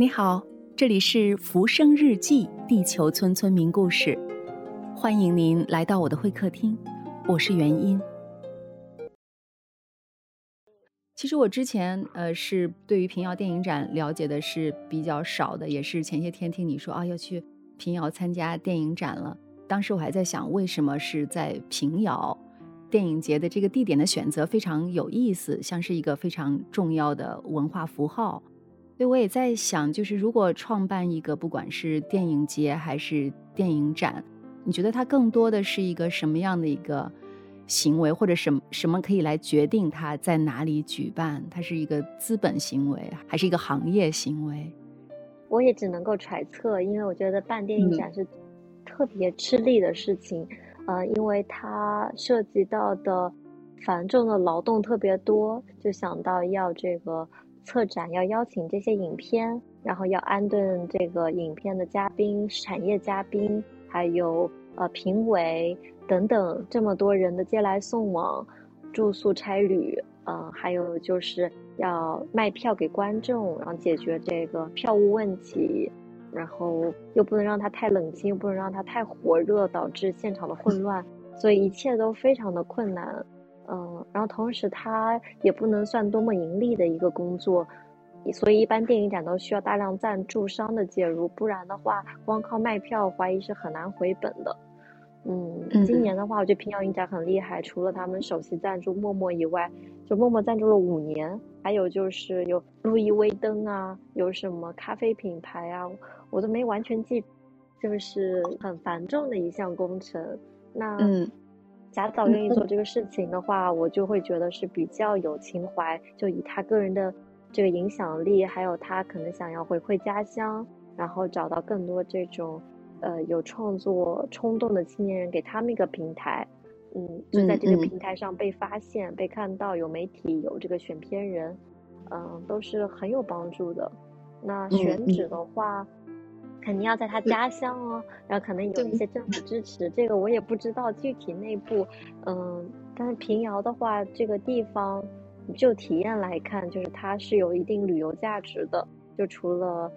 你好，这里是《浮生日记》地球村村民故事，欢迎您来到我的会客厅，我是元音。其实我之前呃是对于平遥电影展了解的是比较少的，也是前些天听你说啊要去平遥参加电影展了，当时我还在想为什么是在平遥电影节的这个地点的选择非常有意思，像是一个非常重要的文化符号。所以我也在想，就是如果创办一个不管是电影节还是电影展，你觉得它更多的是一个什么样的一个行为，或者什什么可以来决定它在哪里举办？它是一个资本行为，还是一个行业行为？我也只能够揣测，因为我觉得办电影展是特别吃力的事情，呃，因为它涉及到的繁重的劳动特别多，就想到要这个。策展要邀请这些影片，然后要安顿这个影片的嘉宾、产业嘉宾，还有呃评委等等这么多人的接来送往、住宿差旅，呃，还有就是要卖票给观众，然后解决这个票务问题，然后又不能让它太冷清，又不能让它太火热，导致现场的混乱，所以一切都非常的困难。嗯，然后同时它也不能算多么盈利的一个工作，所以一般电影展都需要大量赞助商的介入，不然的话，光靠卖票怀疑是很难回本的。嗯，今年的话，我觉得平遥影展很厉害，除了他们首席赞助陌陌以外，就陌陌赞助了五年，还有就是有路易威登啊，有什么咖啡品牌啊，我都没完全记，就是很繁重的一项工程。那嗯。贾导愿意做这个事情的话，我就会觉得是比较有情怀，就以他个人的这个影响力，还有他可能想要回馈家乡，然后找到更多这种呃有创作冲动的青年人，给他们一个平台，嗯，就在这个平台上被发现、被看到，有媒体、有这个选片人，嗯，都是很有帮助的。那选址的话。肯定要在他家乡哦，然后可能有一些政府支持，这个我也不知道具体内部，嗯，但是平遥的话，这个地方就体验来看，就是它是有一定旅游价值的，就除了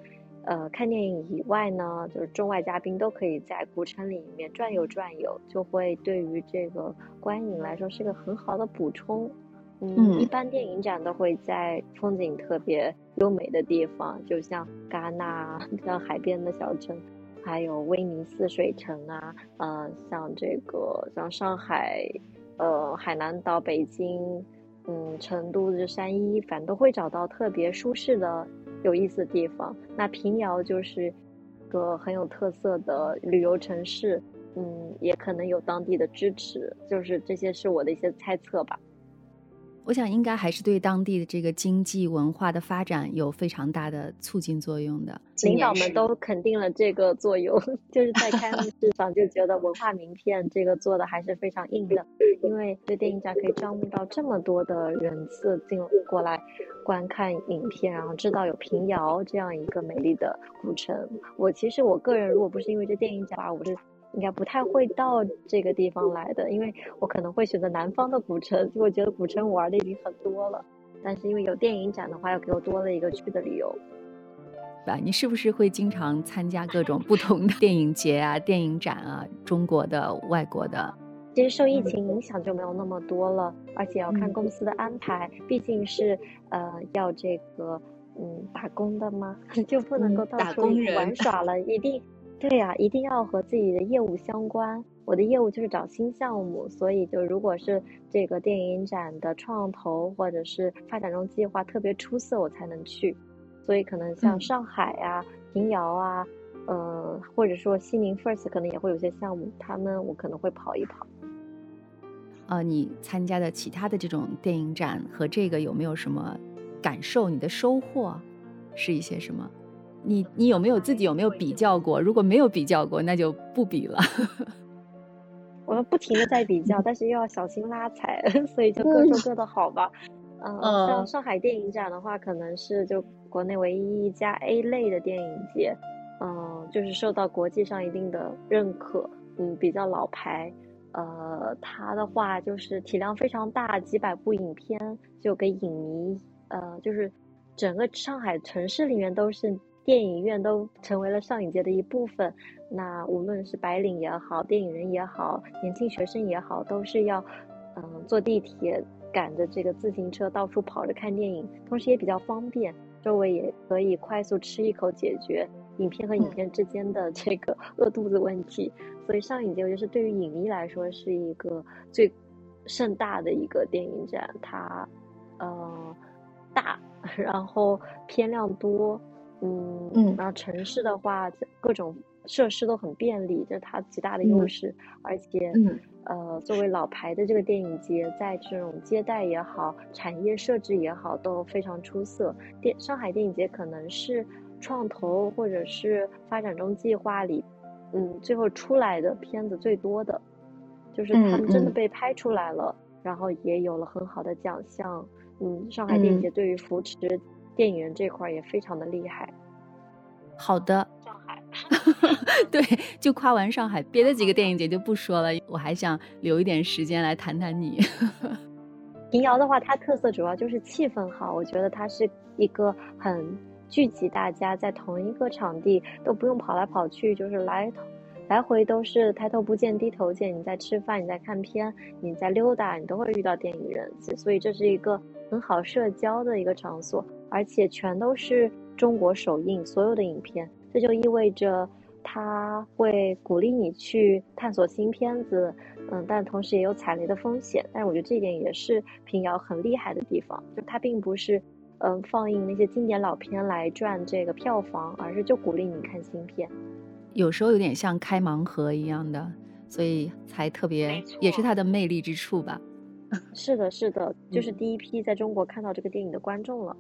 呃看电影以外呢，就是中外嘉宾都可以在古城里面转悠转悠，就会对于这个观影来说是个很好的补充。嗯，一般电影展都会在风景特别优美的地方，就像戛纳，像海边的小镇，还有威尼斯水城啊，呃，像这个像上海，呃，海南岛、北京，嗯，成都的山一，反正都会找到特别舒适的、有意思的地方。那平遥就是个很有特色的旅游城市，嗯，也可能有当地的支持，就是这些是我的一些猜测吧。我想应该还是对当地的这个经济文化的发展有非常大的促进作用的。领导们都肯定了这个作用，就是在开幕式上就觉得文化名片这个做的还是非常硬的，因为这电影展可以招募到这么多的人次进过来观看影片，然后知道有平遥这样一个美丽的古城。我其实我个人如果不是因为这电影展，我是。应该不太会到这个地方来的，因为我可能会选择南方的古城，就 我觉得古城我玩的已经很多了。但是因为有电影展的话，又给我多了一个去的理由。吧，你是不是会经常参加各种不同的电影节啊、电影展啊？中国的、外国的？其实受疫情影响就没有那么多了，而且要看公司的安排，毕竟是呃要这个嗯打工的嘛，就不能够到处玩耍了，一定。对呀，一定要和自己的业务相关。我的业务就是找新项目，所以就如果是这个电影展的创投或者是发展中计划特别出色，我才能去。所以可能像上海啊、平遥啊，呃，或者说西宁 First 可能也会有些项目，他们我可能会跑一跑。呃，你参加的其他的这种电影展和这个有没有什么感受？你的收获是一些什么？你你有没有自己有没有比较过？如果没有比较过，那就不比了。我们不停的在比较，但是又要小心拉踩，所以就各说各的好吧。嗯，像上海电影展的话，可能是就国内唯一一家 A 类的电影节，嗯，就是受到国际上一定的认可，嗯，比较老牌。呃，它的话就是体量非常大，几百部影片就给影迷，呃，就是整个上海城市里面都是。电影院都成为了上影节的一部分。那无论是白领也好，电影人也好，年轻学生也好，都是要，嗯，坐地铁、赶着这个自行车到处跑着看电影，同时也比较方便，周围也可以快速吃一口解决影片和影片之间的 这个饿肚子问题。所以上影节，我觉得是对于影迷来说是一个最盛大的一个电影展，它，呃，大，然后片量多，嗯嗯，然后城市的话，各种设施都很便利，这是它极大的优势。而且，呃，作为老牌的这个电影节，在这种接待也好，产业设置也好，都非常出色。电上海电影节可能是创投或者是发展中计划里。嗯，最后出来的片子最多的，就是他们真的被拍出来了，然后也有了很好的奖项。嗯，上海电影节对于扶持电影人这块也非常的厉害。好的，上海，对，就夸完上海，别的几个电影节就不说了。我还想留一点时间来谈谈你。平遥的话，它特色主要就是气氛好，我觉得它是一个很。聚集大家在同一个场地，都不用跑来跑去，就是来，来回都是抬头不见低头见。你在吃饭，你在看片，你在溜达，你都会遇到电影人，所以这是一个很好社交的一个场所，而且全都是中国首映所有的影片，这就意味着它会鼓励你去探索新片子，嗯，但同时也有踩雷的风险。但是我觉得这一点也是平遥很厉害的地方，就它并不是。嗯，放映那些经典老片来赚这个票房，而是就鼓励你看新片。有时候有点像开盲盒一样的，所以才特别，也是它的魅力之处吧。是的，是的，就是第一批在中国看到这个电影的观众了。